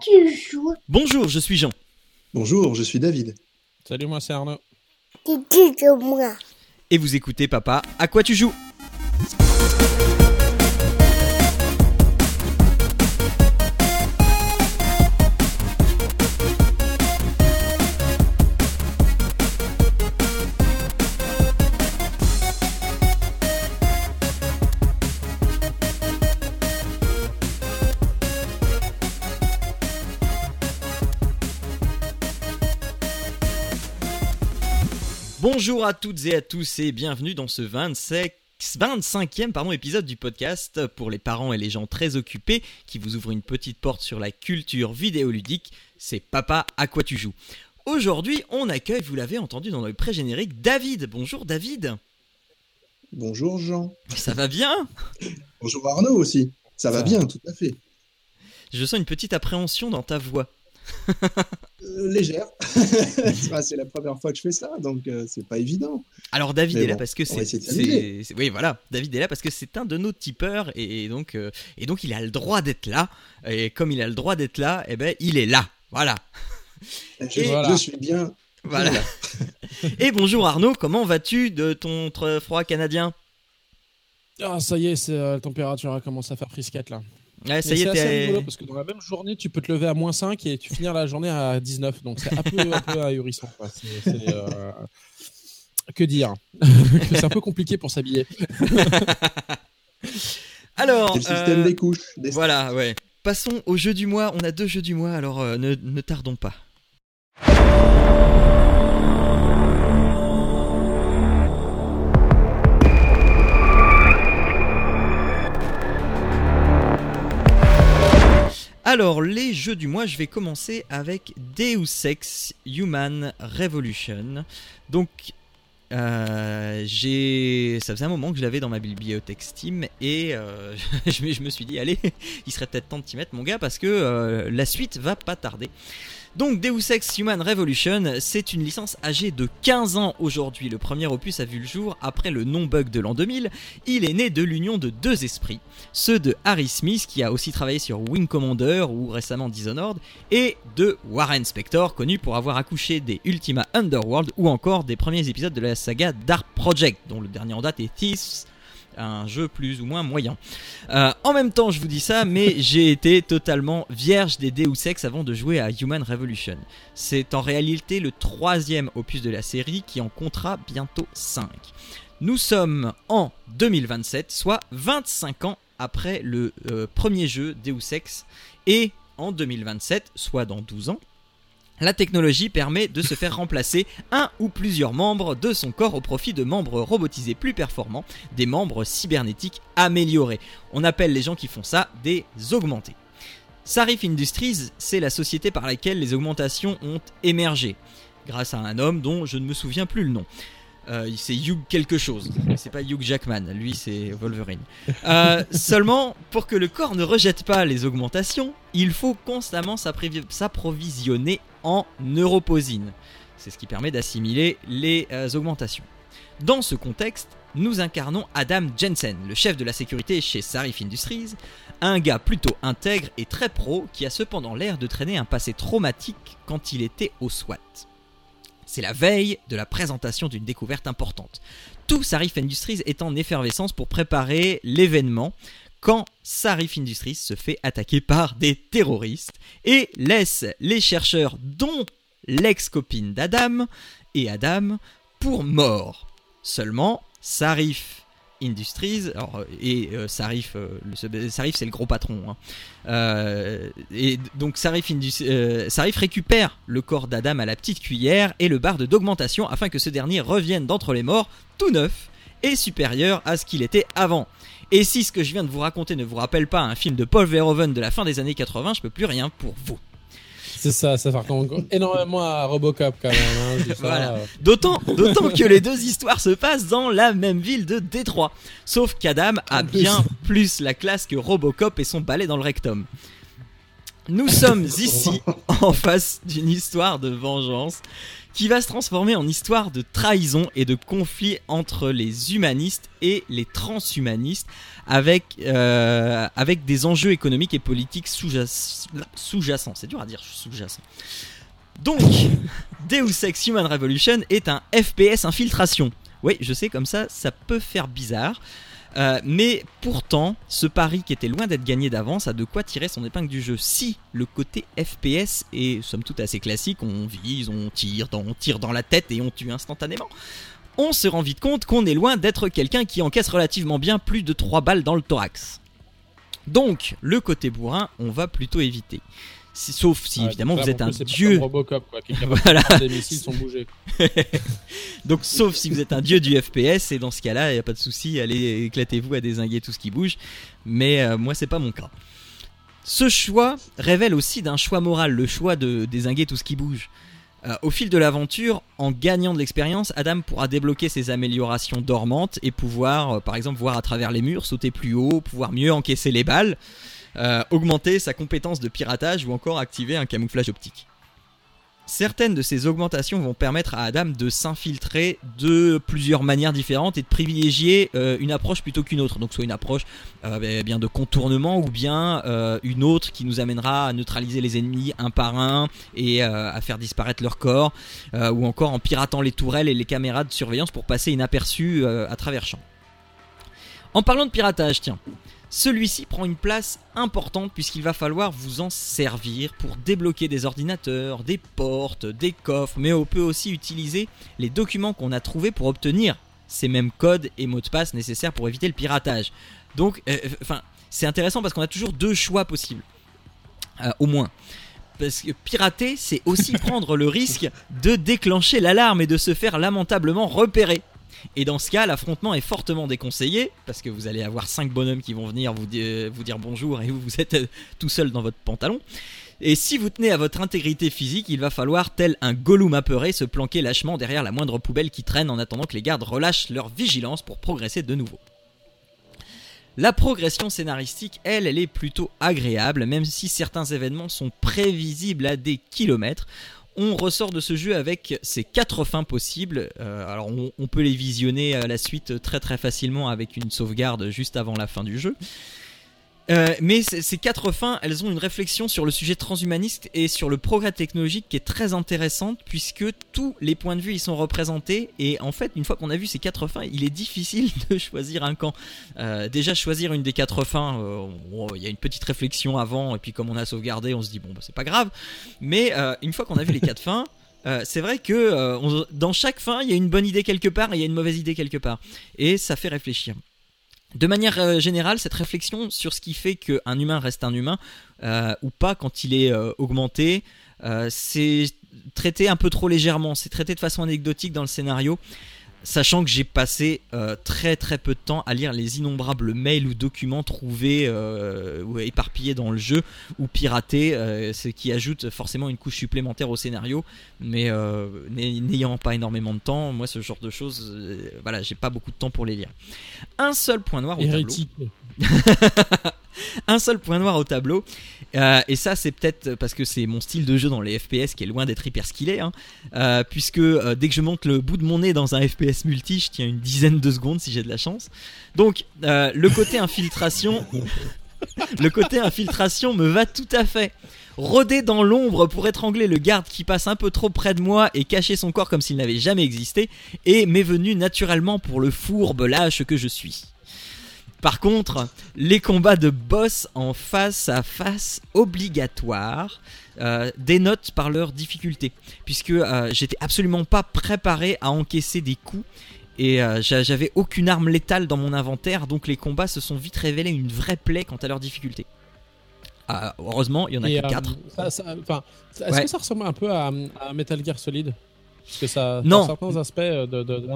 tu joues Bonjour, je suis Jean. Bonjour, je suis David. Salut, moi c'est Arnaud. Tu joues moi. Et vous écoutez Papa, à quoi tu joues? À toutes et à tous et bienvenue dans ce 25 25e pardon, épisode du podcast pour les parents et les gens très occupés qui vous ouvrent une petite porte sur la culture vidéoludique. C'est Papa, à quoi tu joues? Aujourd'hui, on accueille, vous l'avez entendu dans le pré-générique, David. Bonjour David. Bonjour Jean. Ça va bien? Bonjour Arnaud aussi. Ça, va bien, tout à fait. Je sens une petite appréhension dans ta voix. Euh, légère. C'est la première fois que je fais ça, donc euh, c'est pas évident. Alors David Mais est là parce que c'est, oui voilà, David est là parce que c'est un de nos tipeurs et, et donc euh, et donc il a le droit d'être là et comme il a le droit d'être là, eh ben il est là, voilà. Je, Et voilà. je suis bien. Voilà. et bonjour Arnaud, comment vas-tu de ton froid canadien? Ah, ça y est, c'est, euh, la température a commencé à faire frisquette là. Ouais, ça y c'est est, assez t'es- rigolo parce que dans la même journée, tu peux te lever à moins 5 et tu finis la journée à 19. Donc c'est un peu, un peu ahurissant. quoi. Euh, Que dire C'est un peu compliqué pour s'habiller. Alors, C'est le système euh, des couches. des- voilà, ouais. Passons au jeu du mois. On a deux jeux du mois, alors euh, ne, ne tardons pas. Alors, les jeux du mois, je vais commencer avec Deus Ex Human Revolution. Donc, euh, ça faisait un moment que je l'avais dans ma bibliothèque Steam et euh, je, me, je me suis dit, allez, il serait peut-être temps de t'y mettre, mon gars, parce que euh, la suite va pas tarder. Donc, Deus Ex Human Revolution, c'est une licence âgée de 15 ans aujourd'hui. Le premier opus a vu le jour après le non-bug de l'an 2000. Il est né de l'union de deux esprits, ceux de Harry Smith, qui a aussi travaillé sur Wing Commander ou récemment Dishonored, et de Warren Spector, connu pour avoir accouché des Ultima Underworld ou encore des premiers épisodes de la saga Dark Project, dont le dernier en date est Thieves, un jeu plus ou moins moyen. Euh, en même temps, je vous dis ça, mais j'ai été totalement vierge des Deus Ex avant de jouer à Human Revolution. C'est en réalité le troisième opus de la série qui en comptera bientôt 5. Nous sommes en 2027, soit 25 ans après le euh, premier jeu Deus Ex, et en 2027, soit dans 12 ans, la technologie permet de se faire remplacer un ou plusieurs membres de son corps au profit de membres robotisés plus performants, des membres cybernétiques améliorés. On appelle les gens qui font ça des augmentés. Sarif Industries, c'est la société par laquelle les augmentations ont émergé, grâce à un homme dont je ne me souviens plus le nom. Euh, c'est Hugh quelque chose. C'est pas Hugh Jackman, lui c'est Wolverine. Euh, seulement, pour que le corps ne rejette pas les augmentations, il faut constamment s'approvisionner en neuroposine. C'est ce qui permet d'assimiler les euh, augmentations. Dans ce contexte, nous incarnons Adam Jensen, le chef de la sécurité chez Sarif Industries, un gars plutôt intègre et très pro qui a cependant l'air de traîner un passé traumatique quand il était au SWAT. C'est la veille de la présentation d'une découverte importante. Tout Sarif Industries est en effervescence pour préparer l'événement quand Sarif Industries se fait attaquer par des terroristes et laisse les chercheurs, dont l'ex-copine d'Adam et Adam, pour mort. Seulement, Sarif Industries, alors, euh, et euh, Sarif, euh, Sarif c'est le gros patron, hein. Et donc Sarif, Sarif récupère le corps d'Adam à la petite cuillère et le barde d'augmentation afin que ce dernier revienne d'entre les morts tout neuf et supérieur à ce qu'il était avant. Et si ce que je viens de vous raconter ne vous rappelle pas un film de Paul Verhoeven de la fin des années 80, je peux plus rien pour vous. C'est ça, ça fait encore énormément à Robocop quand même. hein, Voilà. D'autant, d'autant que les deux histoires se passent dans la même ville de Détroit. Sauf qu'Adam a bien plus la classe que Robocop et son balai dans le rectum. Nous sommes ici en face d'une histoire de vengeance qui va se transformer en histoire de trahison et de conflit entre les humanistes et les transhumanistes, avec, euh, avec des enjeux économiques et politiques sous-jac- sous-jacents. C'est dur à dire, sous-jacents. Donc, Deus Ex Human Revolution est un FPS infiltration. Oui, je sais, comme ça, ça peut faire bizarre. Euh, mais pourtant, ce pari qui était loin d'être gagné d'avance a de quoi tirer son épingle du jeu. Si le côté FPS est somme toute assez classique, on vise, on tire, on tire dans la tête et on tue instantanément, on se rend vite compte qu'on est loin d'être quelqu'un qui encaisse relativement bien plus de 3 balles dans le thorax. Donc, le côté bourrin, on va plutôt éviter. Si- sauf si Ouais, évidemment vous êtes un plus, dieu Robocop, quoi, Voilà. missiles sont bougés. Donc, sauf si vous êtes un dieu du FPS, et dans ce cas-là, il n'y a pas de souci, allez éclatez-vous à désinguer tout ce qui bouge. Mais euh, moi, c'est pas mon cas. Ce choix révèle aussi d'un choix moral, le choix de désinguer tout ce qui bouge. Euh, au fil de l'aventure, en gagnant de l'expérience, Adam pourra débloquer ses améliorations dormantes et pouvoir, euh, par exemple, voir à travers les murs, sauter plus haut, pouvoir mieux encaisser les balles, euh, augmenter sa compétence de piratage ou encore activer un camouflage optique. Certaines de ces augmentations vont permettre à Adam de s'infiltrer de plusieurs manières différentes et de privilégier euh, une approche plutôt qu'une autre. Donc soit une approche euh, eh bien de contournement ou bien une autre qui nous amènera à neutraliser les ennemis un par un et à faire disparaître leur corps, ou encore en piratant les tourelles et les caméras de surveillance pour passer inaperçu à travers champ. En parlant de piratage, tiens, celui-ci prend une place importante puisqu'il va falloir vous en servir pour débloquer des ordinateurs, des portes, des coffres, mais on peut aussi utiliser les documents qu'on a trouvés pour obtenir ces mêmes codes et mots de passe nécessaires pour éviter le piratage. Donc, euh, enfin, c'est intéressant parce qu'on a toujours deux choix possibles, Euh, au moins. Parce que pirater, c'est aussi prendre le risque de déclencher l'alarme et de se faire lamentablement repérer. Et dans ce cas, l'affrontement est fortement déconseillé parce que vous allez avoir 5 bonhommes qui vont venir vous, di- vous dire bonjour et vous, vous êtes euh, tout seul dans votre pantalon. Et si vous tenez à votre intégrité physique, il va falloir, tel un gollum apeuré, se planquer lâchement derrière la moindre poubelle qui traîne en attendant que les gardes relâchent leur vigilance pour progresser de nouveau. La progression scénaristique, elle, elle est plutôt agréable, même si certains événements sont prévisibles à des kilomètres. On ressort de ce jeu avec ces quatre fins possibles. Euh, alors on, on peut les visionner à la suite très très facilement avec une sauvegarde juste avant la fin du jeu. Euh, mais ces quatre fins, elles ont une réflexion sur le sujet transhumaniste et sur le progrès technologique qui est très intéressante puisque tous les points de vue y sont représentés et en fait une fois qu'on a vu ces quatre fins, il est difficile de choisir un camp. Euh, déjà choisir une des quatre fins, euh, bon, il y a une petite réflexion avant et puis comme on a sauvegardé, on se dit bon bah, c'est pas grave. Mais une fois qu'on a vu les quatre fins, c'est vrai que dans chaque fin, il y a une bonne idée quelque part et il y a une mauvaise idée quelque part et ça fait réfléchir. De manière euh, générale, cette réflexion sur ce qui fait qu'un humain reste un humain euh, ou pas quand il est euh, augmenté, c'est traité un peu trop légèrement, c'est traité de façon anecdotique dans le scénario, sachant que j'ai passé euh, très très peu de temps à lire les innombrables mails ou documents trouvés euh, ou éparpillés dans le jeu ou piratés, euh, ce qui ajoute forcément une couche supplémentaire au scénario, mais euh, n'ay- n'ayant pas énormément de temps, moi ce genre de choses, euh, voilà, j'ai pas beaucoup de temps pour les lire. Un seul point noir au tableau Hérétique. un seul point noir au tableau. Euh, et ça, c'est peut-être parce que c'est mon style de jeu dans les FPS qui est loin d'être hyper skillé. hein. Euh, puisque euh, dès que je monte le bout de mon nez dans un FPS multi, je tiens une dizaine de secondes si j'ai de la chance. Donc, le côté infiltration. le côté infiltration me va tout à fait. Rôder dans l'ombre pour étrangler le garde qui passe un peu trop près de moi et cacher son corps comme s'il n'avait jamais existé, et m'est venu naturellement pour le fourbe lâche que je suis. Par contre, les combats de boss en face à face obligatoires euh, dénotent par leur difficulté, puisque euh, j'étais absolument pas préparé à encaisser des coups et euh, j'a- j'avais aucune arme létale dans mon inventaire, donc les combats se sont vite révélés une vraie plaie quant à leur difficulté. Ah, heureusement, il y en a Et, que euh, 4. ça- ça- enfin, Est-ce Ouais. que ça ressemble un peu à, à Metal Gear Solid? Parce que ça, Non. certains aspects euh,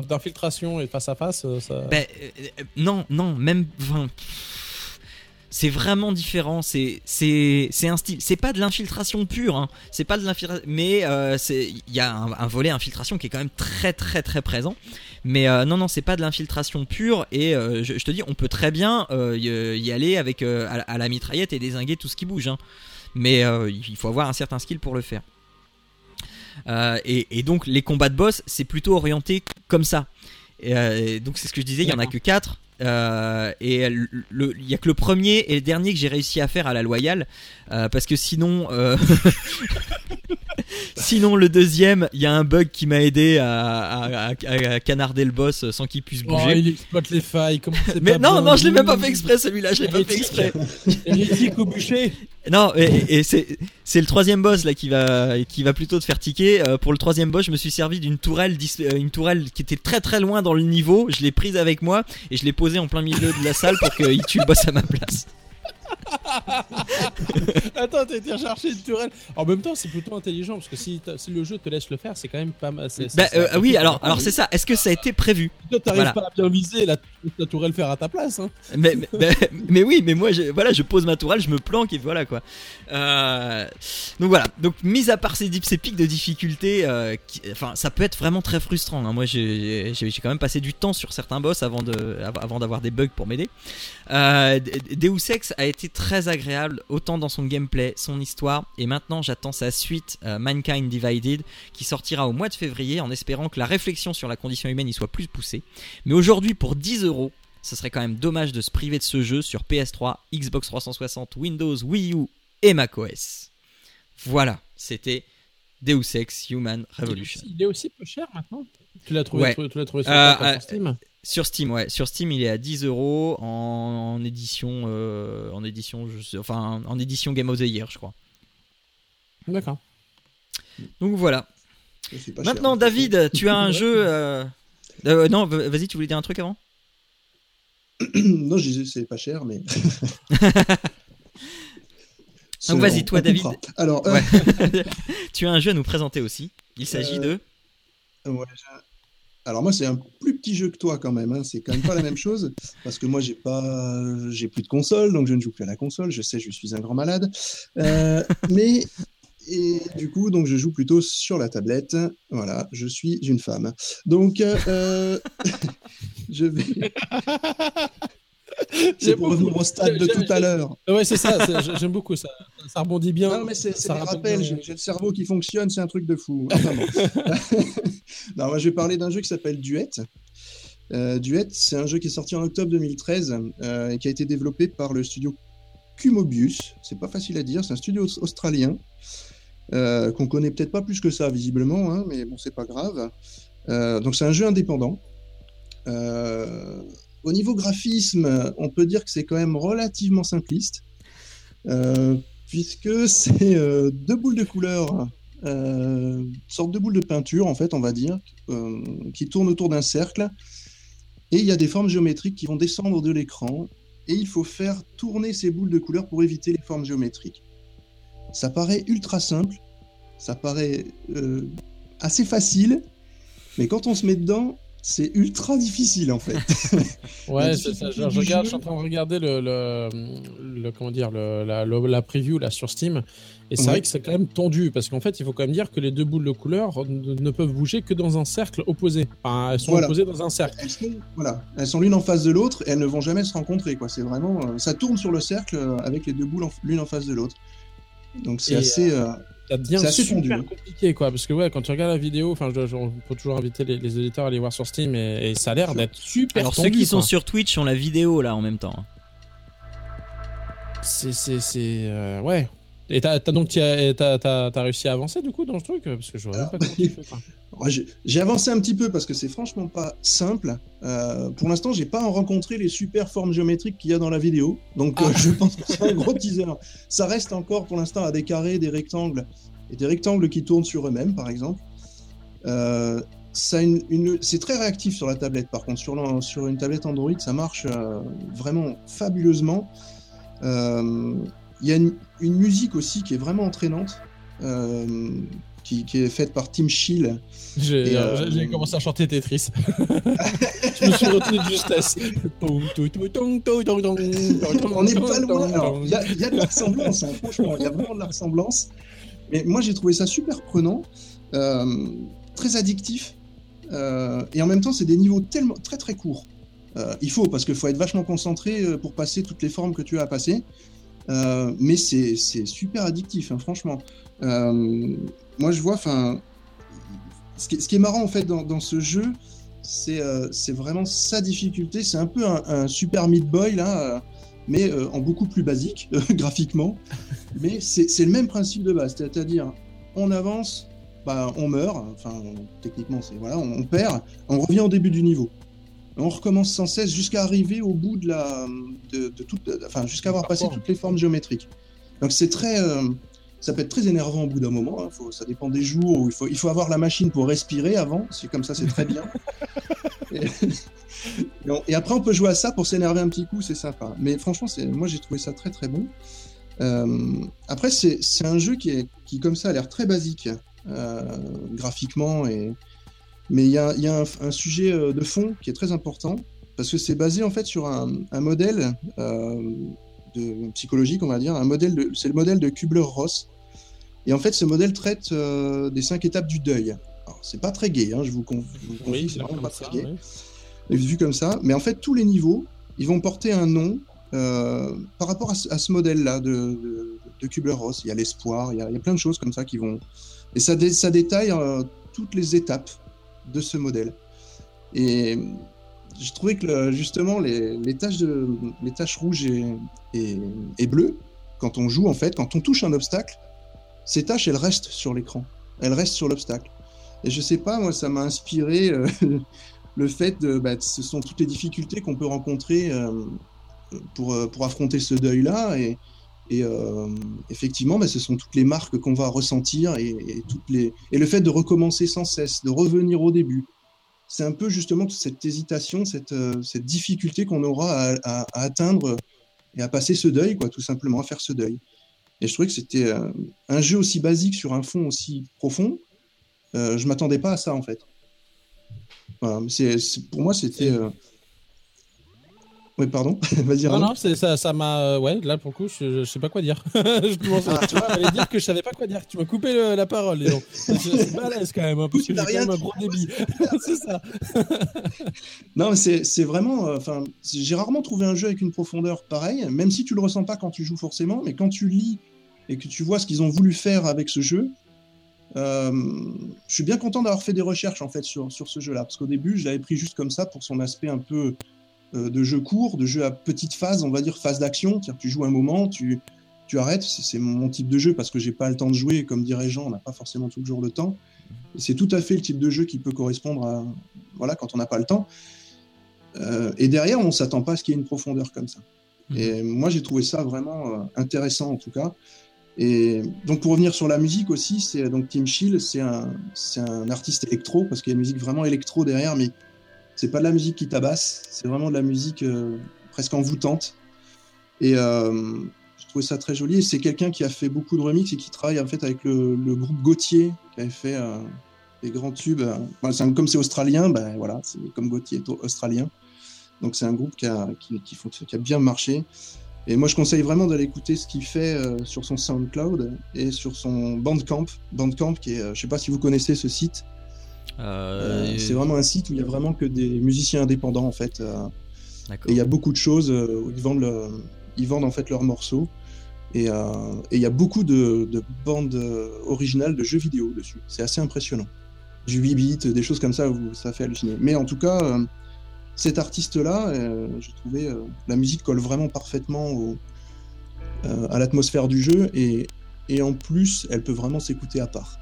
d'infiltration et face à face, euh, ça. Ben, euh, non, non, même. enfin, c'est vraiment différent. C'est, un style. C'est pas de l'infiltration pure. Hein. C'est pas de l'infiltration. Mais euh, c'est, il y a un, un volet infiltration qui est quand même très, très, très présent. Mais euh, non, non, c'est pas de l'infiltration pure. Et euh, je, je te dis, on peut très bien y, y aller avec à, la- à la mitraillette et désinguer tout ce qui bouge. hein. Mais il faut avoir un certain skill pour le faire. Euh, et, et donc les combats de boss, c'est plutôt orienté comme ça. Et, euh, donc c'est ce que je disais, il y en a que 4 euh, et il y a que le premier et le dernier que j'ai réussi à faire à la loyale euh, parce que sinon euh, sinon le deuxième il y a un bug qui m'a aidé à, à- à- à canarder le boss sans qu'il puisse Oh, bouger il exploite les failles. Comment mais pas non bien non je l'ai même pas fait exprès celui-là je l'ai pas fait exprès Hérétique au bûcher. Non et, et c'est le troisième boss là qui va qui va plutôt te faire tiquer. Euh, pour le troisième boss je me suis servi d'une tourelle euh, une tourelle qui était très très loin dans le niveau. Je l'ai prise avec moi et je l'ai posée en plein milieu de la salle pour qu'il tue le boss à ma place Attends, t'as été chercher une tourelle. En même temps, c'est plutôt intelligent parce que si, si le jeu te laisse le faire, c'est quand même pas mal. bah euh, oui alors alors c'est ça est-ce que ça a été prévu Toi, t'arrives voilà. pas à bien viser, la, la tourelle faire à ta place. Hein. mais, mais, mais- mais oui, mais moi, je, voilà, je pose ma tourelle, je me planque et voilà quoi. Euh, donc voilà. Donc mis à part ces, dip- ces pics de difficulté, euh, qui- enfin, ça peut être vraiment très frustrant. hein. Moi, j'ai quand même passé du temps sur certains boss avant de, av- avant d'avoir des bugs pour m'aider. Deus Ex a été très agréable, autant dans son gameplay, son histoire, et maintenant j'attends sa suite, euh, Mankind Divided, qui sortira au mois de février, en espérant que la réflexion sur la condition humaine y soit plus poussée. Mais aujourd'hui, pour 10 euros, ce serait quand même dommage de se priver de ce jeu sur PS3, Xbox 360, Windows, Wii U et macOS. Voilà, c'était Deus Ex Human Revolution. Il est aussi peu cher maintenant. Tu l'as trouvé, Ouais. tu, tu l'as trouvé sur, Euh, quoi, euh, sur Steam Sur Steam, ouais, sur Steam, il est à 10 euros en, en édition, euh, en édition, je sais- enfin, en édition Game of the Year, je crois. D'accord. Donc voilà. Cher. Maintenant, David, tu as un jeu. euh, euh, non, vas-y, tu voulais dire un truc avant? Non, je disais c'est pas cher, mais. Donc, vas-y, toi, on David. Alors, euh, Ouais. tu as un jeu à nous présenter aussi. Il s'agit Euh, de. Ouais, Alors moi c'est un plus petit jeu que toi quand même, hein. c'est quand même pas la même chose parce que moi j'ai pas, j'ai plus de console donc je ne joue plus à la console. Je sais, je suis un grand malade, Euh, mais et du coup donc je joue plutôt sur la tablette. Voilà, je suis une femme. Donc euh, je vais. C'est pour beaucoup. revenir au stade de tout à l'heure. Ouais, c'est ça. J'aime beaucoup ça. Ça rebondit bien. Non, mais c'est des rappels. J'ai le cerveau qui fonctionne, c'est un truc de fou. Enfin, bon. non, moi, je vais parler d'un jeu qui s'appelle Duet. Euh, Duet, c'est un jeu qui est sorti en octobre 2013 euh, et qui a été développé par le studio Cumobius. C'est pas facile à dire, c'est un studio aus- australien euh, qu'on connaît peut-être pas plus que ça visiblement, hein, mais bon, c'est pas grave. Euh, donc, c'est un jeu indépendant. Au niveau graphisme, on peut dire que c'est quand même relativement simpliste. Puisque c'est euh, deux boules de couleur, euh, sorte de boules de peinture en fait, on va dire, euh, qui tournent autour d'un cercle. Et il y a des formes géométriques qui vont descendre de l'écran. Et il faut faire tourner ces boules de couleur pour éviter les formes géométriques. Ça paraît ultra simple, ça paraît euh, assez facile, mais quand on se met dedans, c'est ultra difficile en fait. Ouais, c'est ça. Je, regarde, je suis en train de regarder le, le, le- comment dire, le, la, preview là sur Steam. Et c'est Ouais. vrai que c'est quand même tendu parce qu'en fait, il faut quand même dire que les deux boules de couleur ne, peuvent bouger que dans un cercle opposé. Enfin, elles sont Voilà. opposées dans un cercle. elles sont, voilà, elles sont l'une en face de l'autre et elles ne vont jamais se rencontrer. Quoi. C'est vraiment, euh, ça tourne sur le cercle euh, avec les deux boules l'une en face de l'autre. Donc c'est assez. euh, Ça devient C'est assez super hein. compliqué quoi. Parce que ouais, quand tu regardes la vidéo, enfin, je, je- on peut toujours inviter les, les éditeurs à aller voir sur Steam et, et ça a l'air d'être super Alors tendu. ceux qui sont sur Twitch ont la vidéo là en même temps. C'est, c'est, c'est, euh, ouais. Et t'as, t'as donc t'as, t'as, t'as- t'as réussi à avancer du coup dans le truc? Parce que je vois pas comment tu fais ça. j'ai- avancé un petit peu parce que c'est franchement pas simple. Euh, pour l'instant, j'ai pas rencontré les super formes géométriques qu'il y a dans la vidéo. Donc euh, Ah. je pense que c'est un gros teaser. Ça reste encore pour l'instant à des carrés, des rectangles et des rectangles qui tournent sur eux-mêmes, par exemple. Euh, une, une- c'est très réactif sur la tablette. Par contre, sur, une tablette Android, ça marche vraiment fabuleusement. Il y a une, une musique aussi qui est vraiment entraînante, qui, qui est faite par Tim Schill. J'ai, euh, euh, j'ai- commencé à chanter Tetris. je me suis retenu de justesse. On n'est pas loin. Il y, a- il y a de la ressemblance, hein, franchement, il y a vraiment de la ressemblance. Mais moi, j'ai trouvé ça super prenant, euh, très addictif. euh, et en même temps, c'est des niveaux tellement très très courts. Il faut, parce qu'il faut être vachement concentré pour passer toutes les formes que tu as à passer. Euh, mais c'est c'est super addictif, hein, franchement. Euh, moi, je vois, enfin, ce, qui, est marrant en fait dans, ce jeu, c'est euh, vraiment sa difficulté. C'est un peu un, Super Meat Boy là, mais en beaucoup plus basique graphiquement. Mais c'est le même principe de base, c'est-à-dire on avance, bah, on meurt, enfin techniquement c'est voilà, on, perd, on revient au début du niveau. On recommence sans cesse jusqu'à arriver au bout de la, de, de toute, enfin jusqu'à avoir passé toutes les formes géométriques. Donc c'est très, euh, ça peut être très énervant au bout d'un moment. Hein. Faut, ça dépend des jours où il faut, il faut avoir la machine pour respirer avant. C'est comme ça, c'est très bien. et, et, après, on peut jouer à ça pour s'énerver un petit coup, c'est sympa. Mais franchement, moi j'ai trouvé ça très très bon. Euh, après, c'est un jeu qui est, qui comme ça a l'air très basique euh, graphiquement et mais il y a, y a un, un, sujet euh, de fond qui est très important parce que c'est basé en fait sur un, un modèle euh, de, psychologique, on va dire, un modèle c'est le modèle de Kubler-Ross. Et en fait, ce modèle traite euh, des cinq étapes du deuil. C'est pas très gay, hein, je vous confie, oui, c'est vraiment pas très gay. Oui. Vu comme ça, mais en fait, tous les niveaux, ils vont porter un nom euh, par rapport à ce, modèle-là de, de, de Kubler-Ross. Il y a l'espoir, il, il, y a plein de choses comme ça qui vont. Et ça, dé, ça détaille euh, toutes les étapes de ce modèle. Et j'ai trouvé que le, justement les, les, taches de, les taches rouges et, et, et, bleues, quand on joue en fait, quand on touche un obstacle, ces taches elles restent sur l'écran, elles restent sur l'obstacle. Et je sais pas, moi ça m'a inspiré euh, le fait de, bah, ce sont toutes les difficultés qu'on peut rencontrer euh, pour, pour affronter ce deuil là et, et euh, effectivement, bah, ce sont toutes les marques qu'on va ressentir et, et, toutes les... et le fait de recommencer sans cesse, de revenir au début. C'est un peu justement cette hésitation, cette, euh, cette difficulté qu'on aura à, à, à, atteindre et à passer ce deuil, quoi, tout simplement, à faire ce deuil. Et je trouvais que c'était euh, un jeu aussi basique sur un fond aussi profond. Je m'attendais pas à ça, en fait. Voilà, pour moi, c'était oui, pardon. Vas-y. Non, non, ça, ça m'a. Euh, ouais, là pour le coup, je, je sais pas quoi dire. je commence à, tu vois, dire que je savais pas quoi dire. Tu m'as coupé le, la parole, Léon. C'est balèze quand même, hein, parce que j'ai quand même un gros débit. c'est ça. non, mais c'est vraiment. Euh, Enfin, j'ai rarement trouvé un jeu avec une profondeur pareille, même si tu le ressens pas quand tu joues forcément, mais quand tu lis et que tu vois ce qu'ils ont voulu faire avec ce jeu. Euh, je suis bien content d'avoir fait des recherches en fait sur, sur ce jeu-là, parce qu'au début, je l'avais pris juste comme ça pour son aspect un peu euh, de jeux courts, de jeux à petite phase, on va dire phase d'action. Tu joues un moment, tu, tu arrêtes. C'est mon type de jeu parce que j'ai pas le temps de jouer. Comme dirait Jean, on n'a pas forcément toujours le temps. C'est tout à fait le type de jeu qui peut correspondre à voilà quand on n'a pas le temps. Euh, et derrière, on s'attend pas à ce qu'il y ait une profondeur comme ça. Mmh. Et moi, j'ai trouvé ça vraiment euh, intéressant en tout cas. Et donc pour revenir sur la musique aussi, c'est donc Tim Chill, c'est un, c'est un artiste électro parce qu'il y a une musique vraiment électro derrière, mais c'est pas de la musique qui tabasse, c'est vraiment de la musique euh, presque envoûtante. Et euh, je trouvais ça très joli. C'est quelqu'un qui a fait beaucoup de remix et qui travaille en fait avec le, groupe Gauthier, qui avait fait euh, des grands tubes. Comme c'est australien, ben voilà, comme Gauthier est australien. Donc c'est un groupe qui a, bien marché. Et moi, je conseille vraiment d'aller écouter ce qu'il fait sur son SoundCloud et sur son Bandcamp. Bandcamp, qui est, je sais pas si vous connaissez ce site. Euh, c'est vraiment un site où il y a vraiment que des musiciens indépendants en fait. et il y a beaucoup de choses où ils vendent, le, ils vendent en fait leurs morceaux. Et il y a beaucoup de, de, bandes originales de jeux vidéo dessus. C'est assez impressionnant. Du 8 bits, des choses comme ça, où ça fait halluciner. Mais en tout cas, cet artiste-là, euh, j'ai trouvé euh, la musique colle vraiment parfaitement au, euh, à l'atmosphère du jeu et, et, en plus, elle peut vraiment s'écouter à part.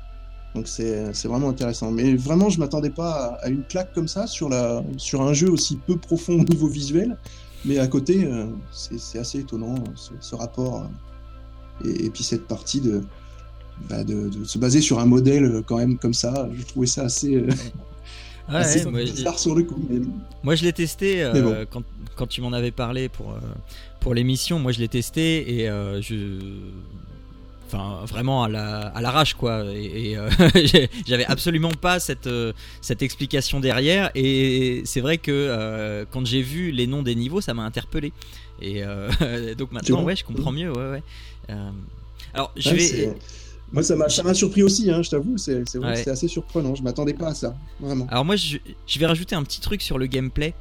Donc c'est vraiment intéressant. Mais vraiment, je m'attendais pas à, à, une claque comme ça sur, la, sur un jeu aussi peu profond au niveau visuel. Mais à côté, euh, c'est assez étonnant ce, ce rapport et, et, puis cette partie de, bah de, de, se baser sur un modèle quand même comme ça. Je trouvais ça assez. Ouais, ouais, moi, je... sur le coup. Mais... Moi, je l'ai testé euh, bon. quand, quand, tu m'en avais parlé pour, euh, pour l'émission. Moi, je l'ai testé et euh, je. Enfin, vraiment à l'arrache, la, à quoi. Et, et euh, j'avais absolument pas cette, cette explication derrière. Et c'est vrai que quand j'ai vu les noms des niveaux, ça m'a interpellé. Et donc maintenant, ouais, je comprends mieux. Ouais, ouais. alors, je vais. Moi, ça m'a surpris aussi, hein, je t'avoue, c'est ouais. assez surprenant, je m'attendais pas à ça, vraiment. Alors moi, je, je, vais rajouter un petit truc sur le gameplay,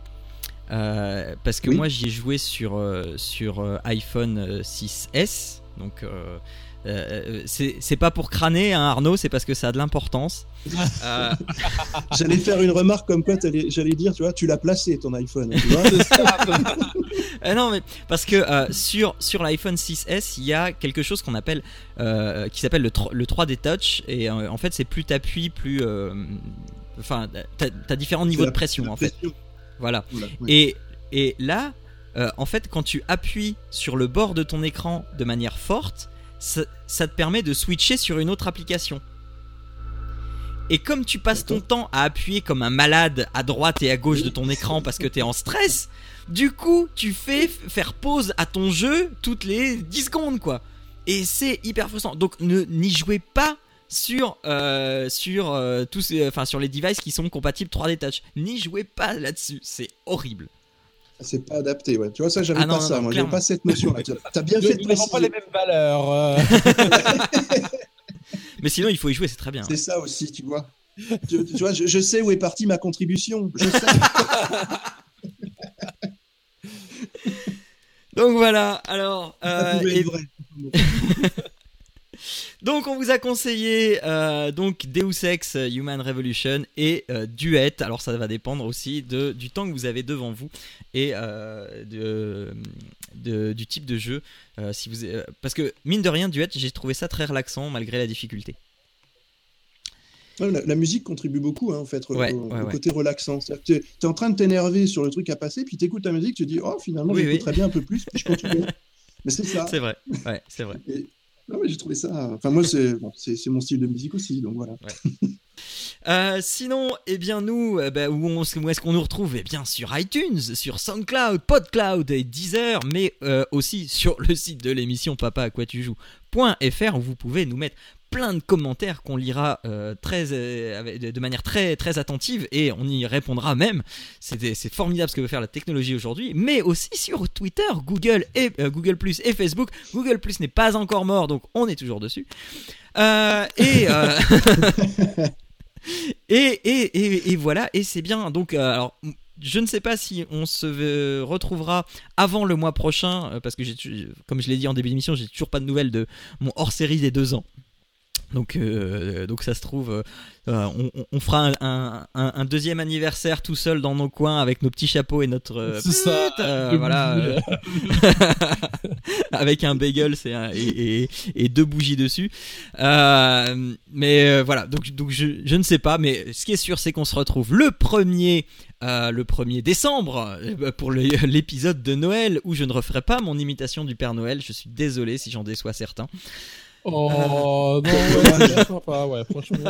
euh, parce que oui. moi, j'y ai joué sur, euh, sur euh, iPhone 6S, donc euh, c'est c'est pas pour crâner, hein, Arnaud, c'est parce que ça a de l'importance. Euh, J'allais faire une remarque comme quoi j'allais dire, tu vois, tu l'as placé ton iPhone. Tu vois euh, non, mais parce que euh, sur, sur l'iPhone 6S, il y a quelque chose qu'on appelle, euh, qui s'appelle le, le 3D Touch. Et euh, en fait, c'est plus t'appuies, plus. euh, Enfin, t'as as différents niveaux de pression en fait. pression. Voilà. Oui. Et, et là, euh, en fait, quand tu appuies sur le bord de ton écran de manière forte, ça, ça te permet de switcher sur une autre application. Et comme tu passes ton temps à appuyer comme un malade à droite et à gauche de ton écran parce que t'es en stress, du coup, tu fais faire pause à ton jeu toutes les 10 secondes, quoi. Et c'est hyper frustrant. Donc, ne n'y jouez pas sur euh, sur euh, tous sur les devices qui sont compatibles 3D Touch. N'y jouez pas là-dessus, c'est horrible. C'est pas adapté, ouais. Tu vois, ça, j'avais Ah pas non, ça. non, Moi, j'avais pas cette notion-là. Tu as bien fait de n'avons pas les préciser. mêmes valeurs. euh. Mais sinon, il faut y jouer, c'est très bien. C'est ça aussi, tu vois. Tu, tu vois, je, je sais où est partie ma contribution. Je sais. Donc voilà, alors euh, et-. donc on vous a conseillé euh, donc Deus Ex Human Revolution et euh, Duet. Alors ça va dépendre aussi de du temps que vous avez devant vous et euh, de, de- du type de jeu. Euh, si vous euh, parce que mine de rien Duet, j'ai trouvé ça très relaxant malgré la difficulté. Ouais, la, la musique contribue beaucoup, hein, en fait, au, Ouais, au- ouais, au côté relaxant. Tu es en train de t'énerver sur le truc à passer, puis tu écoutes la musique, tu te dis, oh, finalement, Oui, j'écouterais bien un peu plus, puis je continue. Mais c'est ça. C'est vrai, ouais, c'est vrai. Et- non, mais j'ai trouvé ça. Enfin, moi, c'est mon style de musique aussi, donc voilà. Euh, sinon, eh bien nous, euh, bah, où est-ce qu'on nous retrouve? Eh bien sur iTunes, sur SoundCloud, PodCloud et Deezer, mais euh, aussi sur le site de l'émission Papa à quoi tu joues.fr où vous pouvez nous mettre plein de commentaires qu'on lira euh, très, euh, de manière très, très attentive et on y répondra même. C'est formidable ce que veut faire la technologie aujourd'hui, mais aussi sur Twitter, Google et euh, Google Plus et Facebook. Google Plus n'est pas encore mort, donc on est toujours dessus. Et et, et, et, et voilà, et c'est bien. Donc, alors, je ne sais pas si on se retrouvera avant le mois prochain, parce que comme je l'ai dit en début d'émission, j'ai toujours pas de nouvelles de mon hors-série des deux ans. Donc, euh, donc ça se trouve, euh, euh, on, on- fera un, un- un- deuxième anniversaire tout seul dans nos coins avec nos petits chapeaux et notre euh, C'est ça. euh, voilà, euh, avec un bagel c'est un- et, et- et deux bougies dessus. Euh, mais euh, voilà, donc, donc je, je ne sais pas, mais ce qui est sûr, c'est qu'on se retrouve le premier, euh, le 1er décembre pour le- l'épisode de Noël où je ne referai pas mon imitation du Père Noël. Je suis désolé si j'en déçois certains. Oh non, ouais, c'est sympa, ouais, franchement.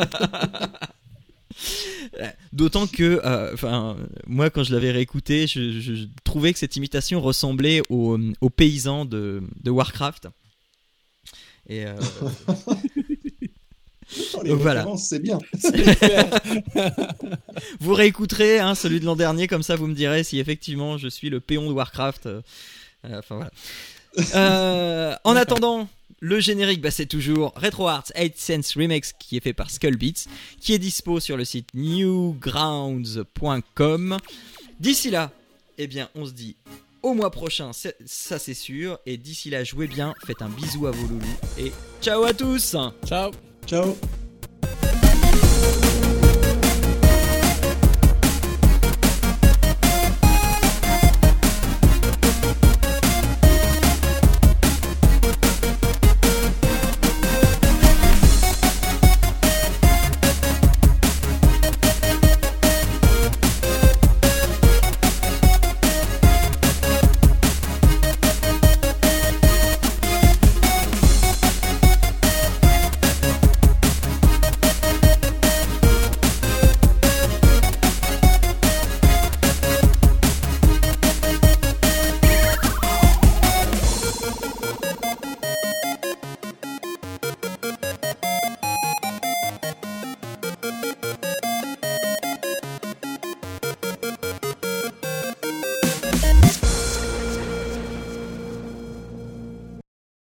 D'autant que, euh, enfin, moi quand je l'avais réécouté, je, je- je trouvais que cette imitation ressemblait aux, aux paysans de, de Warcraft. Et euh, Oh, les Donc voilà. c'est bien. vous réécouterez hein, celui de l'an dernier, comme ça vous me direz si effectivement je suis le péon de Warcraft. Euh, euh, Enfin voilà. Euh, en attendant, le générique, bah, c'est toujours RetroArts 8 Sense Remix qui est fait par Skullbeats, qui est dispo sur le site newgrounds.com. D'ici là, eh bien, on se dit au mois prochain, ça c'est sûr. Et d'ici là, jouez bien, faites un bisou à vos loulous et ciao à tous Ciao. Ciao.